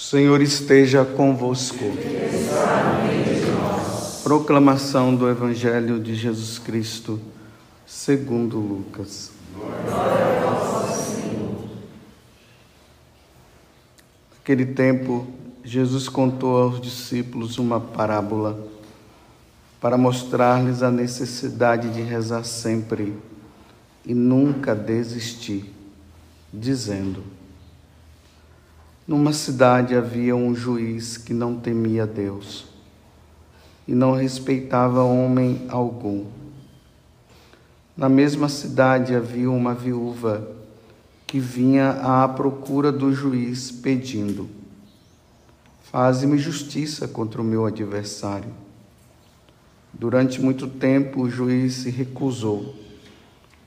Senhor esteja convosco. Proclamação do Evangelho de Jesus Cristo, segundo Lucas. Naquele tempo, Jesus contou aos discípulos uma parábola para mostrar-lhes a necessidade de rezar sempre e nunca desistir, dizendo: numa cidade havia um juiz que não temia Deus e não respeitava homem algum. Na mesma cidade havia uma viúva que vinha à procura do juiz pedindo: Faze-me justiça contra o meu adversário. Durante muito tempo o juiz se recusou.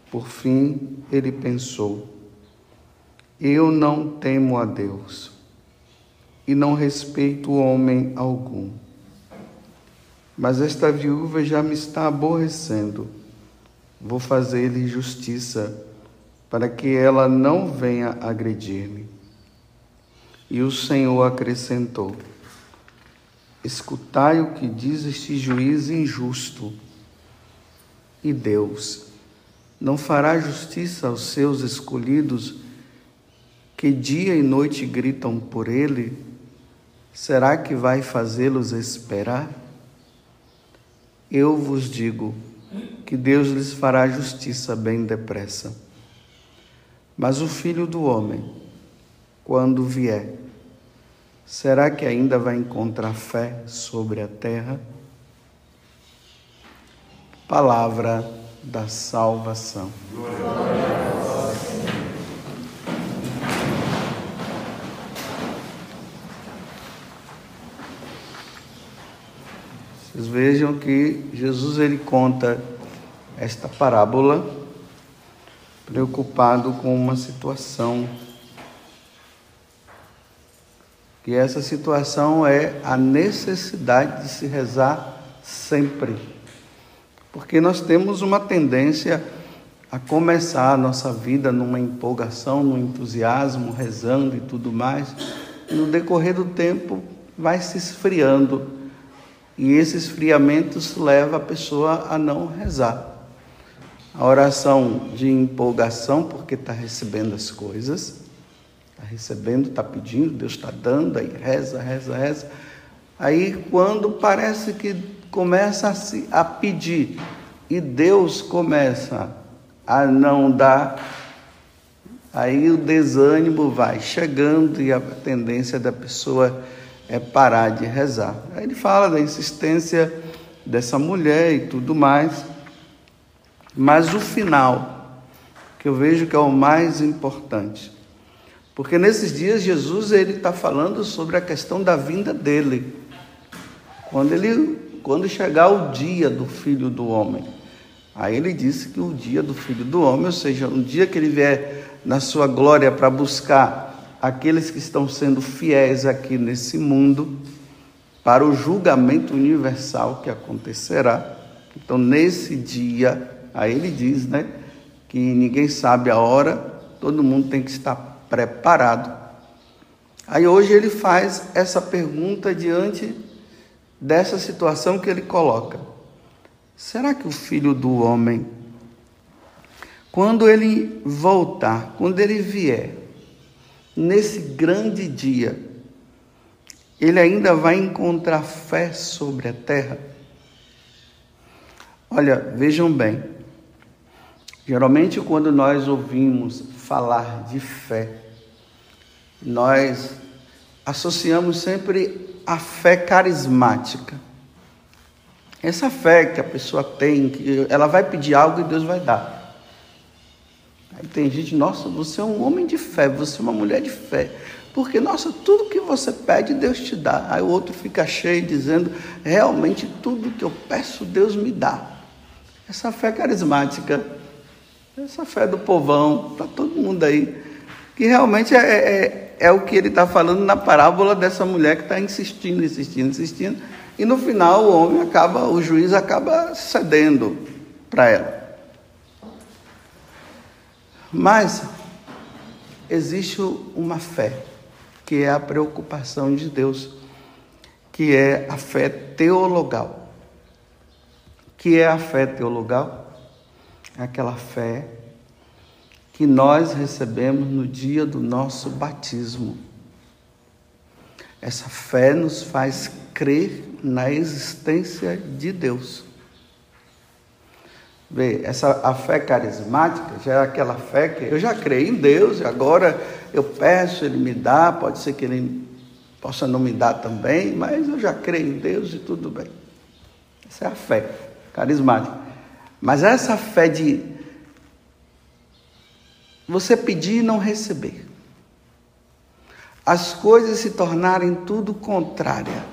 Por fim, ele pensou: Eu não temo a Deus e não respeito homem algum. Mas esta viúva já me está aborrecendo. Vou fazer-lhe justiça, para que ela não venha agredir-me. E o Senhor acrescentou: Escutai o que diz este juiz injusto. E Deus não fará justiça aos seus escolhidos, que dia e noite gritam por ele? Será que vai fazê-los esperar? Eu vos digo que Deus lhes fará justiça bem depressa. Mas o filho do homem, quando vier, será que ainda vai encontrar fé sobre a terra? Palavra da salvação. Glória Vocês vejam que Jesus ele conta esta parábola preocupado com uma situação. Que essa situação é a necessidade de se rezar sempre. Porque nós temos uma tendência a começar a nossa vida numa empolgação, num entusiasmo, rezando e tudo mais, e no decorrer do tempo vai se esfriando e esse esfriamento leva a pessoa a não rezar. A oração de empolgação, porque está recebendo as coisas, está recebendo, está pedindo, Deus está dando, aí reza, reza, reza. Aí quando parece que começa a, se, a pedir e Deus começa a não dar, aí o desânimo vai chegando e a tendência da pessoa é parar de rezar. Aí ele fala da insistência dessa mulher e tudo mais, mas o final, que eu vejo que é o mais importante, porque nesses dias Jesus ele está falando sobre a questão da vinda dele, quando ele quando chegar o dia do Filho do Homem. Aí ele disse que o dia do Filho do Homem, ou seja, um dia que ele vier na sua glória para buscar aqueles que estão sendo fiéis aqui nesse mundo para o julgamento universal que acontecerá. Então, nesse dia, aí ele diz, né, que ninguém sabe a hora, todo mundo tem que estar preparado. Aí hoje ele faz essa pergunta diante dessa situação que ele coloca. Será que o filho do homem, quando ele voltar, quando ele vier, nesse grande dia, ele ainda vai encontrar fé sobre a terra? Olha, vejam bem, geralmente quando nós ouvimos falar de fé, nós associamos sempre a fé carismática. Essa fé que a pessoa tem, que ela vai pedir algo e Deus vai dar. Aí tem gente, nossa, você é um homem de fé, você é uma mulher de fé. Porque, nossa, tudo que você pede, Deus te dá. Aí o outro fica cheio dizendo, realmente tudo que eu peço, Deus me dá. Essa fé carismática, essa fé do povão, está todo mundo aí. Que realmente é, é, é o que ele está falando na parábola dessa mulher que está insistindo, insistindo, insistindo. E no final o homem acaba, o juiz acaba cedendo para ela. Mas existe uma fé que é a preocupação de Deus, que é a fé teologal. Que é a fé teologal? Aquela fé que nós recebemos no dia do nosso batismo. Essa fé nos faz crer na existência de Deus. Vê, essa, a fé carismática já é aquela fé que eu já creio em Deus, e agora eu peço, Ele me dá, pode ser que Ele possa não me dar também, mas eu já creio em Deus e tudo bem. Essa é a fé carismática. Mas essa fé de você pedir e não receber. As coisas se tornarem tudo contrária.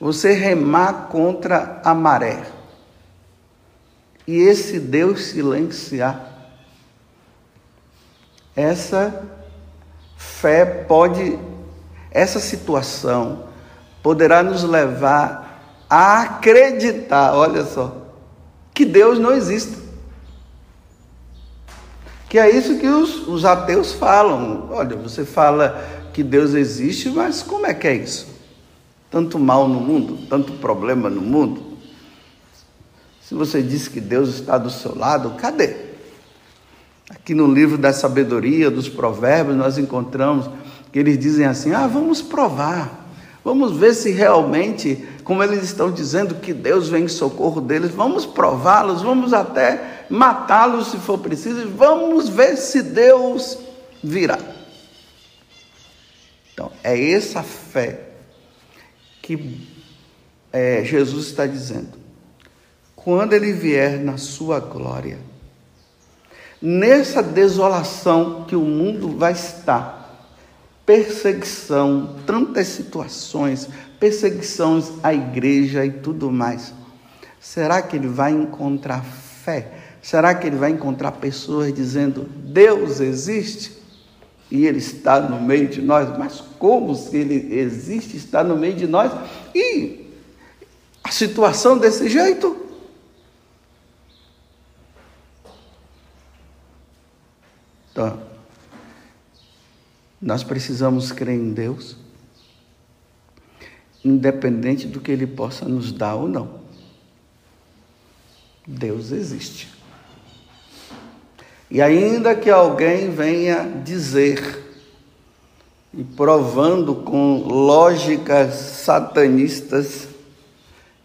Você remar contra a maré. E esse Deus silenciar. Essa fé pode, essa situação poderá nos levar a acreditar, olha só, que Deus não existe. Que é isso que os, os ateus falam. Olha, você fala que Deus existe, mas como é que é isso? Tanto mal no mundo, tanto problema no mundo. Se você diz que Deus está do seu lado, cadê? Aqui no livro da sabedoria, dos provérbios, nós encontramos que eles dizem assim: ah, vamos provar, vamos ver se realmente, como eles estão dizendo que Deus vem em socorro deles, vamos prová-los, vamos até matá-los se for preciso, vamos ver se Deus virá. Então, é essa fé que é, Jesus está dizendo. Quando ele vier na sua glória, nessa desolação que o mundo vai estar, perseguição, tantas situações, perseguições à igreja e tudo mais, será que ele vai encontrar fé? Será que ele vai encontrar pessoas dizendo: Deus existe? E ele está no meio de nós? Mas como se ele existe, está no meio de nós? E a situação desse jeito? Nós precisamos crer em Deus, independente do que Ele possa nos dar ou não. Deus existe. E ainda que alguém venha dizer, e provando com lógicas satanistas,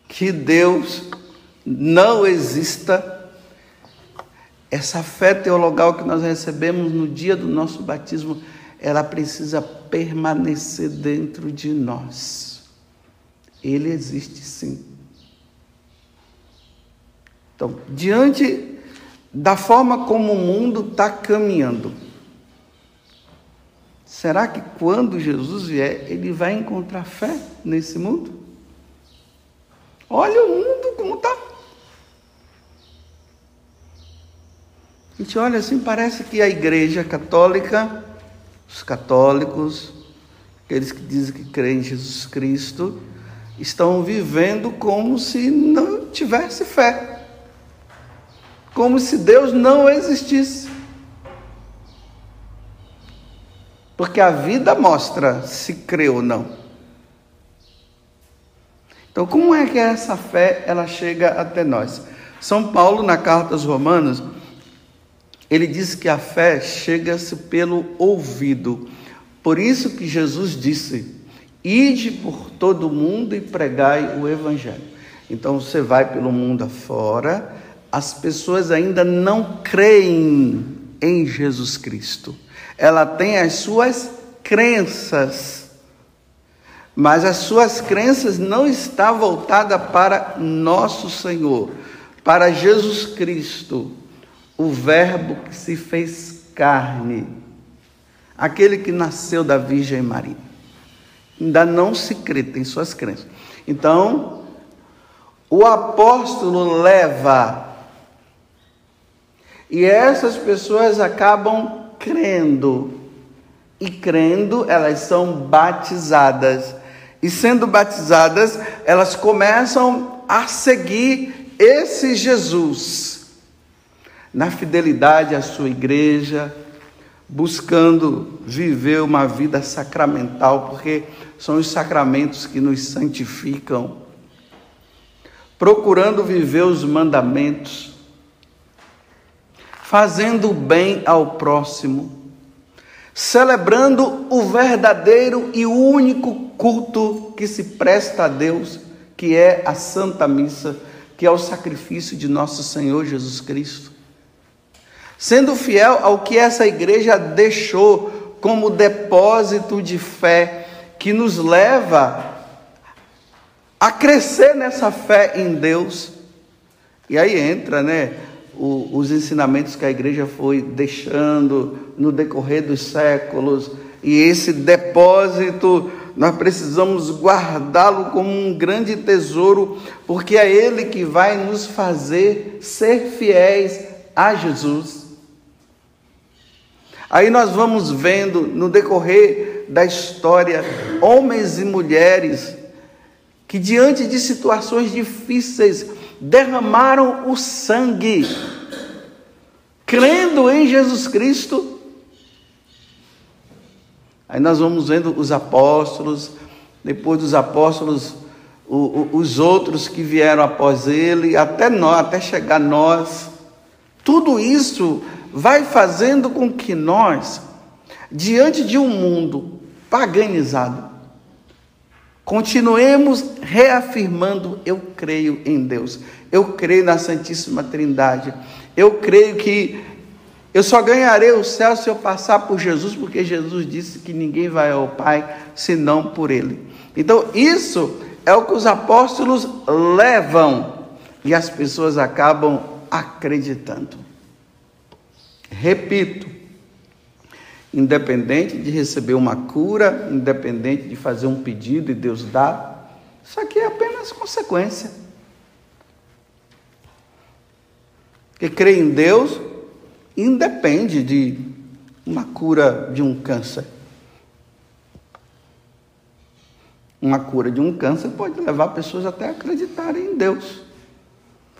que Deus não exista, essa fé teologal que nós recebemos no dia do nosso batismo, ela precisa permanecer dentro de nós. Ele existe sim. Então, diante da forma como o mundo está caminhando. Será que quando Jesus vier, ele vai encontrar fé nesse mundo? Olha o mundo como está. A gente olha assim, parece que a igreja católica, os católicos, aqueles que dizem que creem em Jesus Cristo, estão vivendo como se não tivesse fé como se Deus não existisse. Porque a vida mostra se crê ou não. Então, como é que essa fé ela chega até nós? São Paulo, na carta aos Romanos, ele diz que a fé chega-se pelo ouvido. Por isso que Jesus disse: Ide por todo o mundo e pregai o evangelho. Então você vai pelo mundo afora, as pessoas ainda não creem em Jesus Cristo. Ela tem as suas crenças, mas as suas crenças não estão voltadas para nosso Senhor, para Jesus Cristo, o Verbo que se fez carne, aquele que nasceu da Virgem Maria. Ainda não se crê, tem suas crenças. Então, o apóstolo leva e essas pessoas acabam crendo. E crendo, elas são batizadas. E sendo batizadas, elas começam a seguir esse Jesus na fidelidade à sua igreja, buscando viver uma vida sacramental, porque são os sacramentos que nos santificam, procurando viver os mandamentos, fazendo o bem ao próximo, celebrando o verdadeiro e único culto que se presta a Deus, que é a Santa Missa, que é o sacrifício de nosso Senhor Jesus Cristo. Sendo fiel ao que essa igreja deixou como depósito de fé que nos leva a crescer nessa fé em Deus. E aí entra, né, os ensinamentos que a igreja foi deixando no decorrer dos séculos, e esse depósito nós precisamos guardá-lo como um grande tesouro, porque é ele que vai nos fazer ser fiéis a Jesus. Aí nós vamos vendo no decorrer da história homens e mulheres que diante de situações difíceis derramaram o sangue, crendo em Jesus Cristo. Aí nós vamos vendo os apóstolos, depois dos apóstolos, o, o, os outros que vieram após ele, até nós, até chegar nós. Tudo isso vai fazendo com que nós, diante de um mundo paganizado, Continuemos reafirmando: eu creio em Deus, eu creio na Santíssima Trindade, eu creio que eu só ganharei o céu se eu passar por Jesus, porque Jesus disse que ninguém vai ao Pai senão por Ele. Então, isso é o que os apóstolos levam e as pessoas acabam acreditando. Repito, independente de receber uma cura, independente de fazer um pedido e Deus dá, isso aqui é apenas consequência. Que crer em Deus independe de uma cura de um câncer. Uma cura de um câncer pode levar pessoas até a acreditarem em Deus.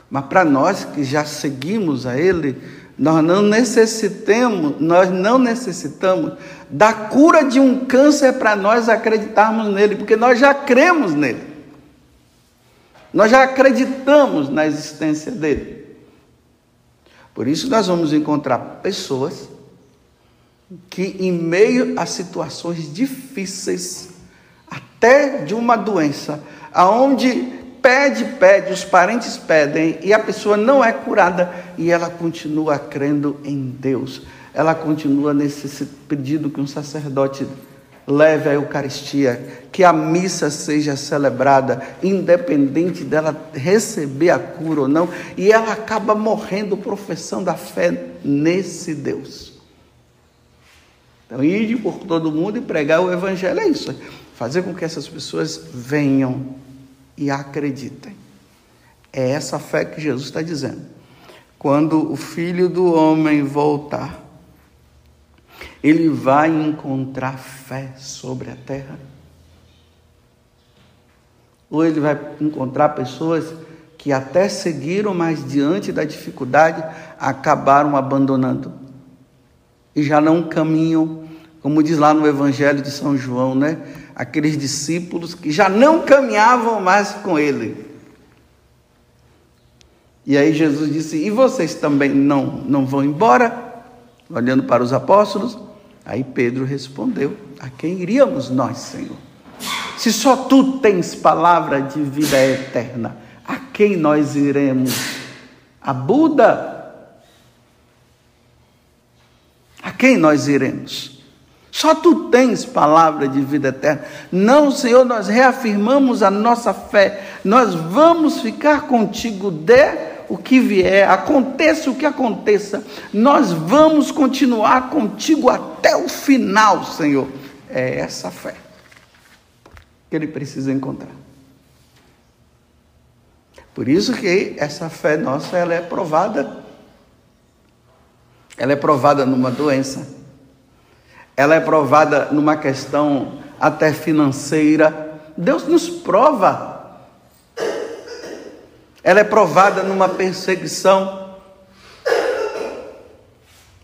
Mas para nós que já seguimos a Ele, nós não necessitamos, nós não necessitamos da cura de um câncer para nós acreditarmos nele, porque nós já cremos nele. Nós já acreditamos na existência dele. Por isso nós vamos encontrar pessoas que em meio a situações difíceis, até de uma doença, aonde pede, pede, os parentes pedem e a pessoa não é curada e ela continua crendo em Deus. Ela continua nesse pedido que um sacerdote leve a Eucaristia, que a missa seja celebrada, independente dela receber a cura ou não, e ela acaba morrendo professando a fé nesse Deus. Então, ir por todo mundo e pregar o Evangelho é isso, fazer com que essas pessoas venham e acreditem. É essa fé que Jesus está dizendo. Quando o filho do homem voltar, ele vai encontrar fé sobre a terra? Ou ele vai encontrar pessoas que até seguiram, mas diante da dificuldade acabaram abandonando e já não caminham, como diz lá no Evangelho de São João, né? Aqueles discípulos que já não caminhavam mais com ele. E aí Jesus disse: E vocês também não, não vão embora? Olhando para os apóstolos. Aí Pedro respondeu: A quem iríamos nós, Senhor? Se só tu tens palavra de vida eterna, a quem nós iremos? A Buda? A quem nós iremos? Só tu tens palavra de vida eterna. Não, Senhor, nós reafirmamos a nossa fé. Nós vamos ficar contigo de o que vier, aconteça o que aconteça. Nós vamos continuar contigo até o final, Senhor. É essa fé que ele precisa encontrar. Por isso que essa fé nossa ela é provada. Ela é provada numa doença ela é provada numa questão até financeira. Deus nos prova. Ela é provada numa perseguição.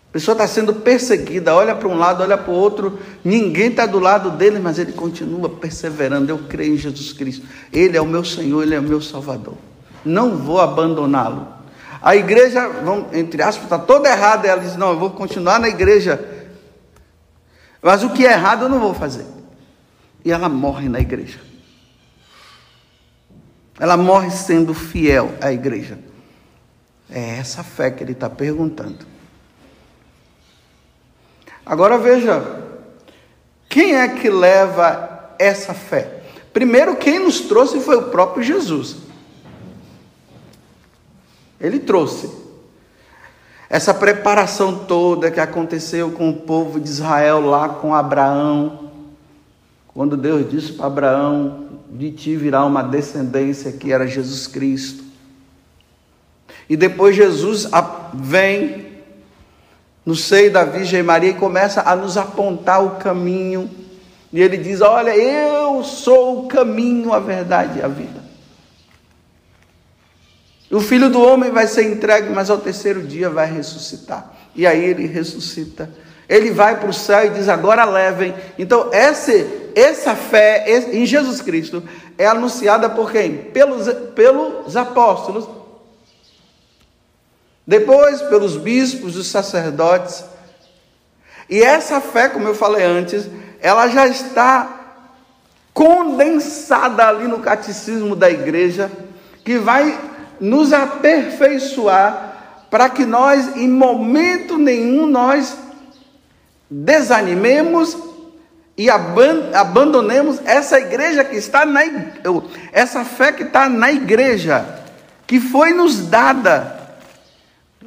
A pessoa está sendo perseguida, olha para um lado, olha para o outro, ninguém está do lado dele, mas ele continua perseverando. Eu creio em Jesus Cristo. Ele é o meu Senhor, ele é o meu Salvador. Não vou abandoná-lo. A igreja, entre aspas, está toda errada. Ela diz: Não, eu vou continuar na igreja. Mas o que é errado eu não vou fazer. E ela morre na igreja. Ela morre sendo fiel à igreja. É essa fé que ele está perguntando. Agora veja, quem é que leva essa fé? Primeiro, quem nos trouxe foi o próprio Jesus. Ele trouxe. Essa preparação toda que aconteceu com o povo de Israel lá com Abraão, quando Deus disse para Abraão: De ti virá uma descendência que era Jesus Cristo. E depois Jesus vem no seio da Virgem Maria e começa a nos apontar o caminho. E ele diz: Olha, eu sou o caminho, a verdade e a vida. O filho do homem vai ser entregue, mas ao terceiro dia vai ressuscitar. E aí ele ressuscita. Ele vai para o céu e diz: Agora levem. Então, essa, essa fé em Jesus Cristo é anunciada por quem? Pelos, pelos apóstolos depois pelos bispos, os sacerdotes. E essa fé, como eu falei antes, ela já está condensada ali no catecismo da igreja, que vai nos aperfeiçoar para que nós, em momento nenhum, nós desanimemos e abandonemos essa igreja que está na essa fé que está na igreja, que foi nos dada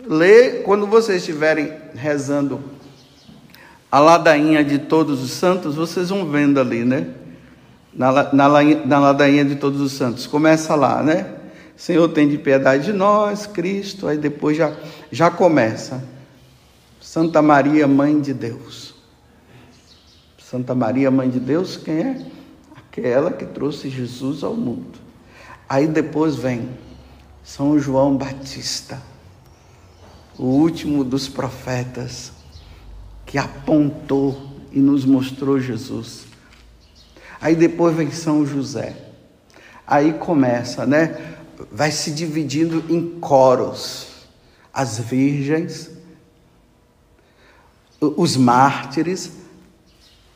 Lê quando vocês estiverem rezando a ladainha de todos os santos, vocês vão vendo ali, né? Na, na, na ladainha de todos os santos. Começa lá, né? Senhor, tem de piedade de nós, Cristo. Aí depois já, já começa. Santa Maria, Mãe de Deus. Santa Maria, Mãe de Deus, quem é? Aquela que trouxe Jesus ao mundo. Aí depois vem São João Batista o último dos profetas que apontou e nos mostrou Jesus. Aí depois vem São José. Aí começa, né? Vai se dividindo em coros. As virgens, os mártires,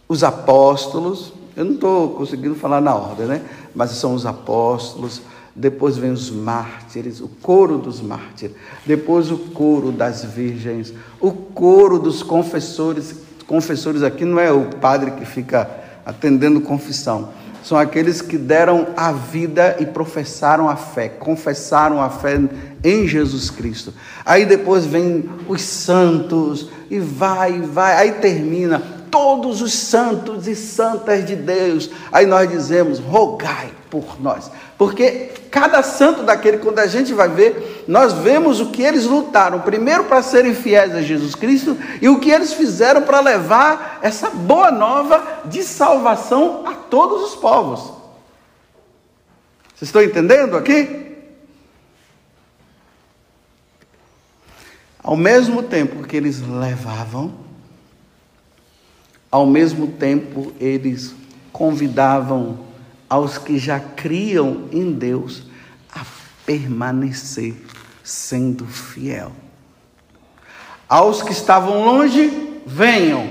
os apóstolos. Eu não estou conseguindo falar na ordem, né? Mas são os apóstolos, depois vem os mártires, o coro dos mártires, depois o coro das virgens, o coro dos confessores. Confessores aqui não é o padre que fica atendendo confissão, são aqueles que deram a vida e professaram a fé, confessaram a fé em Jesus Cristo. Aí depois vem os santos e vai, vai, aí termina todos os santos e santas de Deus. Aí nós dizemos: rogai por nós. Porque cada santo daquele, quando a gente vai ver, nós vemos o que eles lutaram, primeiro para serem fiéis a Jesus Cristo e o que eles fizeram para levar essa boa nova de salvação a todos os povos. Vocês estão entendendo aqui? Ao mesmo tempo que eles levavam, ao mesmo tempo eles convidavam aos que já criam em Deus a permanecer sendo fiel. Aos que estavam longe, venham.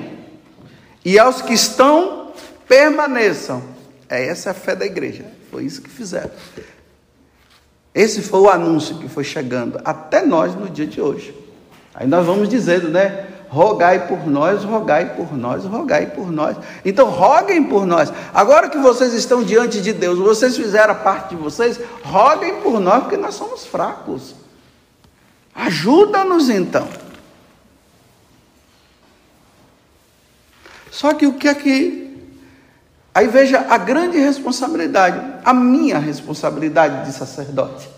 E aos que estão, permaneçam. É essa a fé da igreja. Foi isso que fizeram. Esse foi o anúncio que foi chegando até nós no dia de hoje. Aí nós vamos dizendo, né? Rogai por nós, rogai por nós, rogai por nós. Então, roguem por nós. Agora que vocês estão diante de Deus, vocês fizeram a parte de vocês, roguem por nós, porque nós somos fracos. Ajuda-nos então. Só que o que é que. Aí veja a grande responsabilidade, a minha responsabilidade de sacerdote,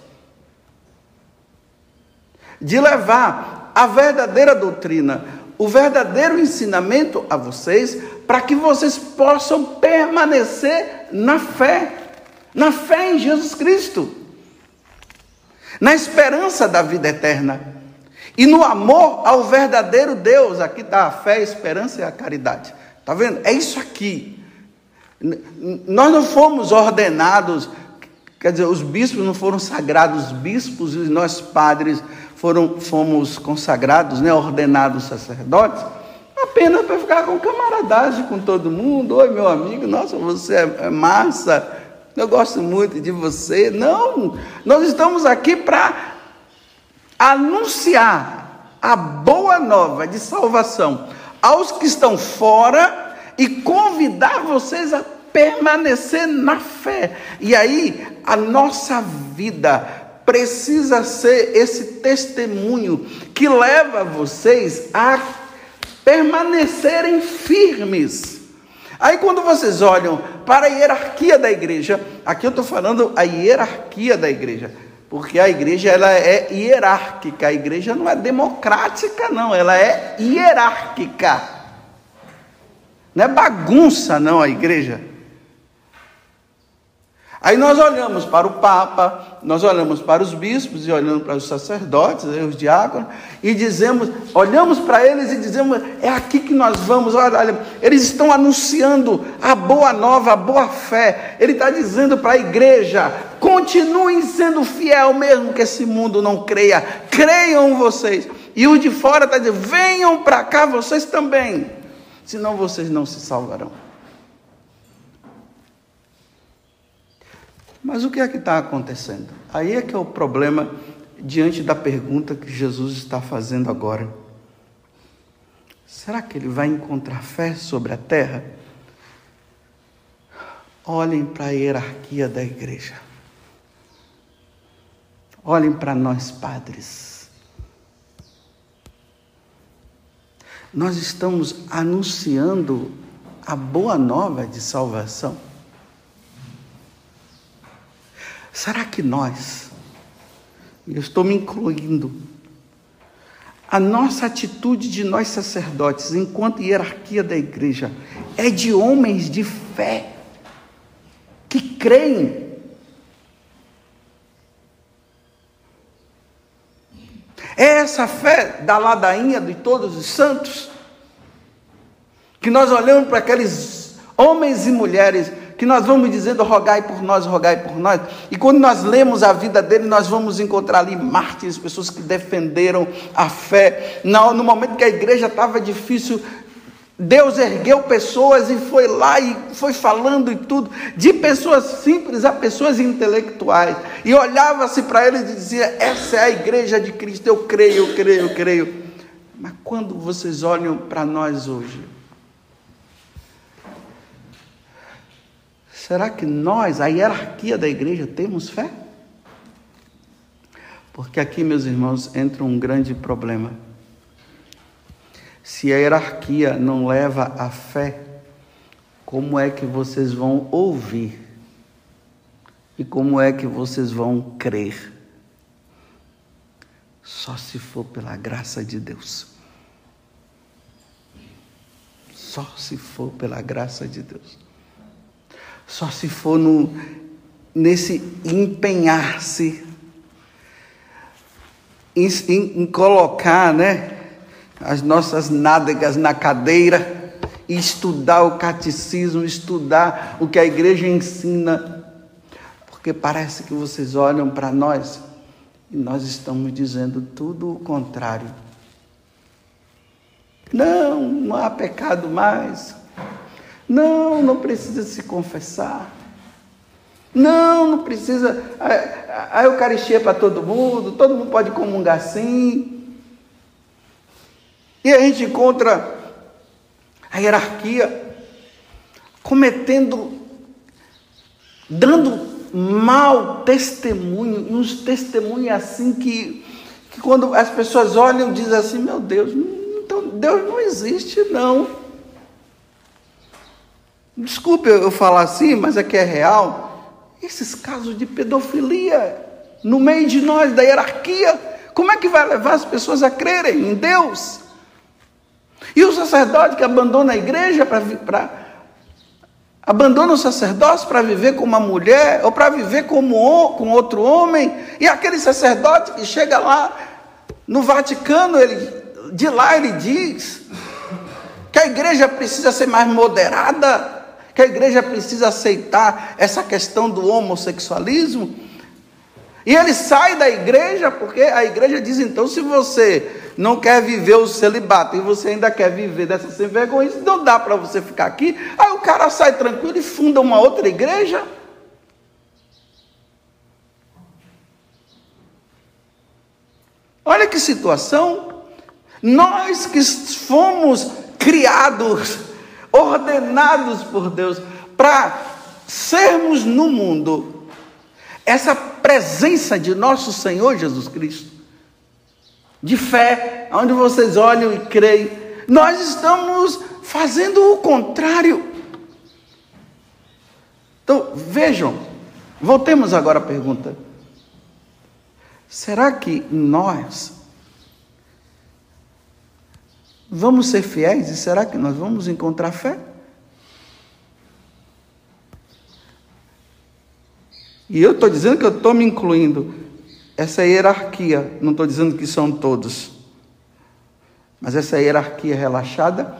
de levar a verdadeira doutrina, o verdadeiro ensinamento a vocês, para que vocês possam permanecer na fé, na fé em Jesus Cristo, na esperança da vida eterna. E no amor ao verdadeiro Deus, aqui está a fé, a esperança e a caridade. Está vendo? É isso aqui. Nós não fomos ordenados, quer dizer, os bispos não foram sagrados bispos e nós padres foram, fomos consagrados, né, ordenados sacerdotes, apenas para ficar com camaradagem com todo mundo. Oi, meu amigo, nossa, você é, é massa, eu gosto muito de você. Não, nós estamos aqui para anunciar a boa nova de salvação aos que estão fora e convidar vocês a permanecer na fé. E aí, a nossa vida precisa ser esse testemunho que leva vocês a permanecerem firmes. Aí, quando vocês olham para a hierarquia da igreja, aqui eu estou falando a hierarquia da igreja. Porque a igreja ela é hierárquica, a igreja não é democrática, não, ela é hierárquica. Não é bagunça, não, a igreja. Aí nós olhamos para o Papa, nós olhamos para os bispos e olhamos para os sacerdotes, os diáconos, e dizemos, olhamos para eles e dizemos, é aqui que nós vamos, olha, olha eles estão anunciando a boa nova, a boa fé. Ele está dizendo para a igreja, continuem sendo fiel mesmo que esse mundo não creia, creiam vocês. E os de fora está dizendo, venham para cá vocês também, senão vocês não se salvarão. Mas o que é que está acontecendo? Aí é que é o problema diante da pergunta que Jesus está fazendo agora. Será que ele vai encontrar fé sobre a terra? Olhem para a hierarquia da igreja. Olhem para nós, padres. Nós estamos anunciando a boa nova de salvação. Será que nós, eu estou me incluindo, a nossa atitude de nós sacerdotes, enquanto hierarquia da igreja, é de homens de fé, que creem. É essa fé da ladainha de todos os santos, que nós olhamos para aqueles homens e mulheres que nós vamos dizendo rogai por nós, rogai por nós. E quando nós lemos a vida dele, nós vamos encontrar ali mártires, pessoas que defenderam a fé. No, momento que a igreja estava difícil, Deus ergueu pessoas e foi lá e foi falando e tudo, de pessoas simples a pessoas intelectuais. E olhava-se para eles e dizia: Essa é a igreja de Cristo, eu creio, eu creio, eu creio. Mas quando vocês olham para nós hoje, Será que nós, a hierarquia da igreja, temos fé? Porque aqui, meus irmãos, entra um grande problema. Se a hierarquia não leva a fé, como é que vocês vão ouvir? E como é que vocês vão crer? Só se for pela graça de Deus. Só se for pela graça de Deus. Só se for no, nesse empenhar-se em, em, em, colocar né, as nossas nádegas na cadeira estudar o catecismo, estudar o que a igreja ensina, porque parece que vocês olham para nós e nós estamos dizendo tudo o contrário. Não, não há pecado mais. Não, não precisa se confessar. Não, não precisa. A, a Eucaristia é para todo mundo, todo mundo pode comungar sim. E a gente encontra a hierarquia cometendo, dando mau testemunho, uns testemunhos assim que, que quando as pessoas olham, dizem assim: meu Deus, então Deus não existe, não. Desculpe eu falar assim, mas é que é real. Esses casos de pedofilia no meio de nós, da hierarquia, como é que vai levar as pessoas a crerem em Deus? E o sacerdote que abandona a igreja para. Abandona o sacerdócio para viver com uma mulher ou para viver como, com outro homem, e aquele sacerdote que chega lá No Vaticano, ele, de lá ele diz que a igreja precisa ser mais moderada, que a igreja precisa aceitar essa questão do homossexualismo. E ele sai da igreja porque a igreja diz então: se você não quer viver o celibato e você ainda quer viver dessa sem vergonha, não dá para você ficar aqui. Aí o cara sai tranquilo e funda uma outra igreja. Olha que situação. Nós que fomos criados ordenados por Deus para sermos no mundo essa presença de nosso Senhor Jesus Cristo, de fé, onde vocês olham e creem, nós estamos fazendo o contrário. Então, vejam, voltemos agora à pergunta: será que nós Vamos ser fiéis e será que nós vamos encontrar fé? E eu estou dizendo que eu estou me incluindo. Essa hierarquia, não estou dizendo que são todos. Mas essa hierarquia relaxada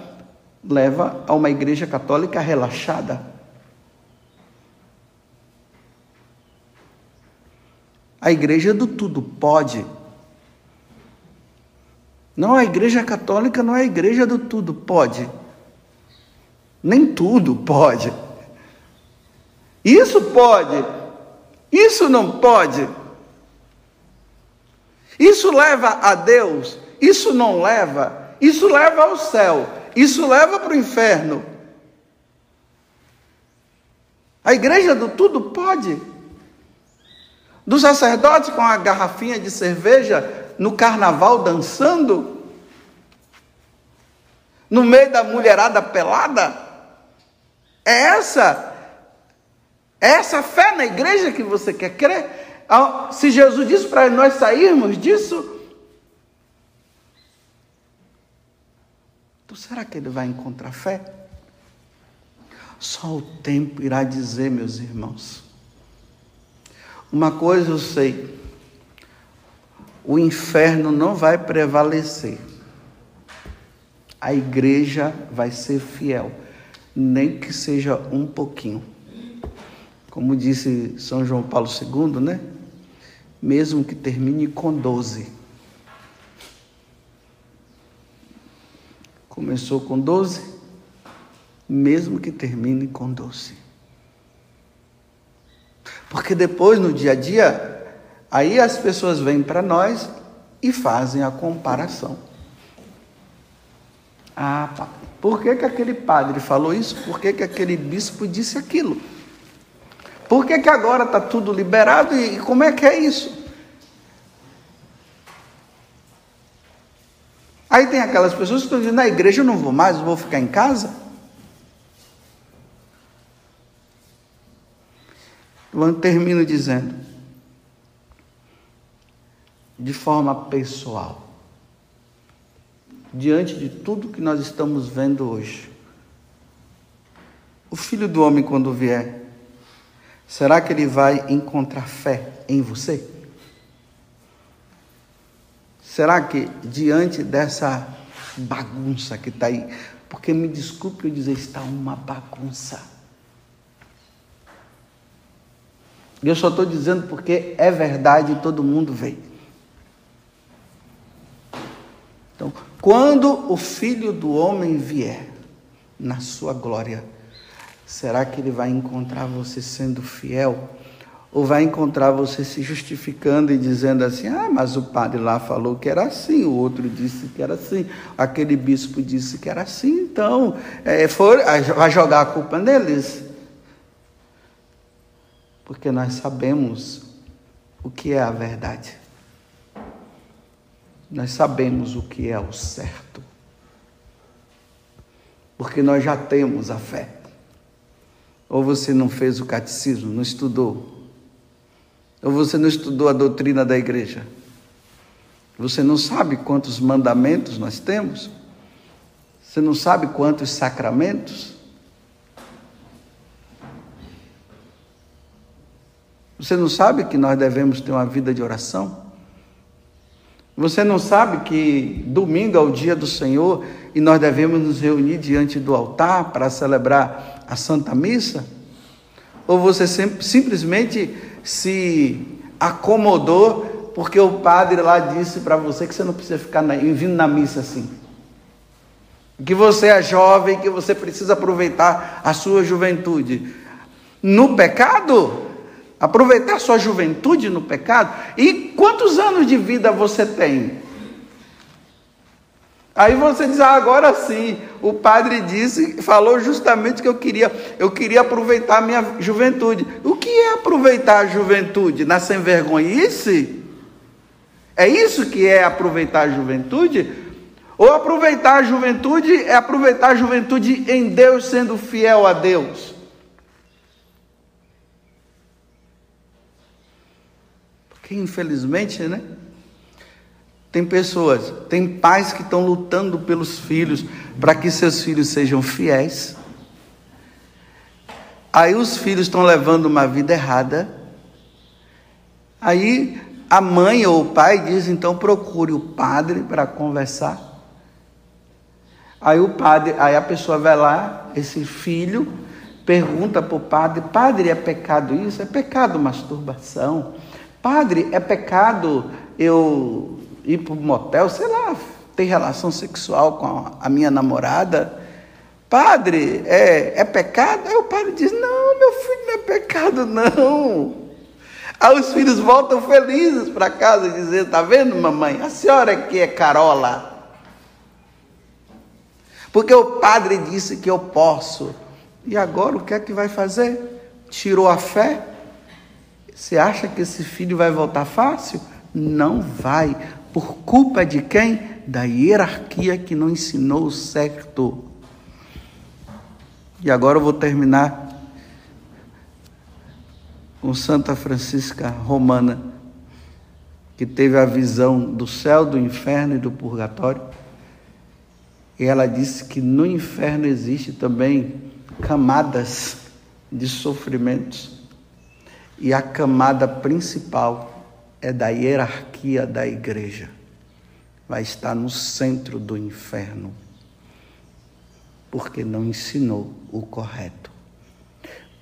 leva a uma igreja católica relaxada. A igreja do tudo pode. Não, a igreja católica não é a igreja do tudo pode. Nem tudo pode. Isso pode. Isso não pode. Isso leva a Deus. Isso não leva. Isso leva ao céu. Isso leva para o inferno. A igreja do tudo pode. Do sacerdote com a garrafinha de cerveja no carnaval dançando? No meio da mulherada pelada? É essa? É essa fé na igreja que você quer crer? Se Jesus disse para nós sairmos disso, então será que ele vai encontrar fé? Só o tempo irá dizer, meus irmãos. Uma coisa eu sei, o inferno não vai prevalecer. A igreja vai ser fiel, nem que seja um pouquinho. Como disse São João Paulo II, né? Mesmo que termine com 12. Começou com 12, mesmo que termine com 12. Porque depois, no dia a dia, Aí as pessoas vêm para nós e fazem a comparação. Ah, por que, que aquele padre falou isso? Por que, que aquele bispo disse aquilo? Por que, que agora está tudo liberado e como é que é isso? Aí tem aquelas pessoas que estão dizendo, na igreja eu não vou mais, eu vou ficar em casa. Eu termino dizendo, de forma pessoal, diante de tudo que nós estamos vendo hoje. O filho do homem, quando vier, será que ele vai encontrar fé em você? Será que diante dessa bagunça que está aí, porque me desculpe eu dizer, está uma bagunça. Eu só estou dizendo porque é verdade e todo mundo vê. Então, quando o filho do homem vier na sua glória, será que ele vai encontrar você sendo fiel? Ou vai encontrar você se justificando e dizendo assim: ah, mas o padre lá falou que era assim, o outro disse que era assim, aquele bispo disse que era assim, então é, for, vai jogar a culpa neles? Porque nós sabemos o que é a verdade nós sabemos o que é o certo. Porque nós já temos a fé. Ou você não fez o catecismo, não estudou. Ou você não estudou a doutrina da igreja. Você não sabe quantos mandamentos nós temos. Você não sabe quantos sacramentos. Você não sabe que nós devemos ter uma vida de oração? Você não sabe que domingo é o dia do Senhor e nós devemos nos reunir diante do altar para celebrar a Santa Missa? Ou você simplesmente se acomodou porque o padre lá disse para você que você não precisa ficar na, vindo na missa assim? Que você é jovem, que você precisa aproveitar a sua juventude. No pecado, aproveitar sua juventude no pecado. E quantos anos de vida você tem? Aí você diz, ah, agora sim, o padre disse, falou justamente que eu queria, eu queria aproveitar a minha juventude. O que é aproveitar a juventude? Na sem vergonhice? É isso que é aproveitar a juventude? Ou aproveitar a juventude é aproveitar a juventude em Deus, sendo fiel a Deus? Que infelizmente, né? Tem pessoas, tem pais que estão lutando pelos filhos para que seus filhos sejam fiéis. Aí os filhos estão levando uma vida errada. Aí a mãe ou o pai diz: então procure o padre para conversar. Aí o padre, aí a pessoa vai lá, esse filho pergunta para o padre: Padre, é pecado isso? É pecado masturbação? Padre, é pecado eu ir para o motel, sei lá, ter relação sexual com a minha namorada? Padre, é, é pecado? Aí o padre diz: Não, meu filho, não é pecado, não. Aí os filhos voltam felizes para casa e dizem: Está vendo, mamãe? A senhora que é carola. Porque o padre disse que eu posso. E agora o que é que vai fazer? Tirou a fé? Você acha que esse filho vai voltar fácil? Não vai. Por culpa de quem? Da hierarquia que não ensinou o certo. E agora eu vou terminar com Santa Francisca Romana, que teve a visão do céu, do inferno e do purgatório. E ela disse que no inferno existe também camadas de sofrimentos e a camada principal é da hierarquia da igreja. Vai estar no centro do inferno, porque não ensinou o correto.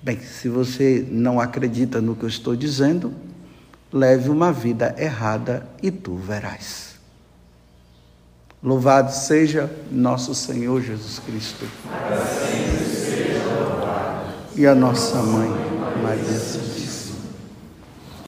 Bem, se você não acredita no que eu estou dizendo, leve uma vida errada e tu verás. Louvado seja nosso Senhor Jesus Cristo. Assim seja louvado. E a nossa mãe, Maria.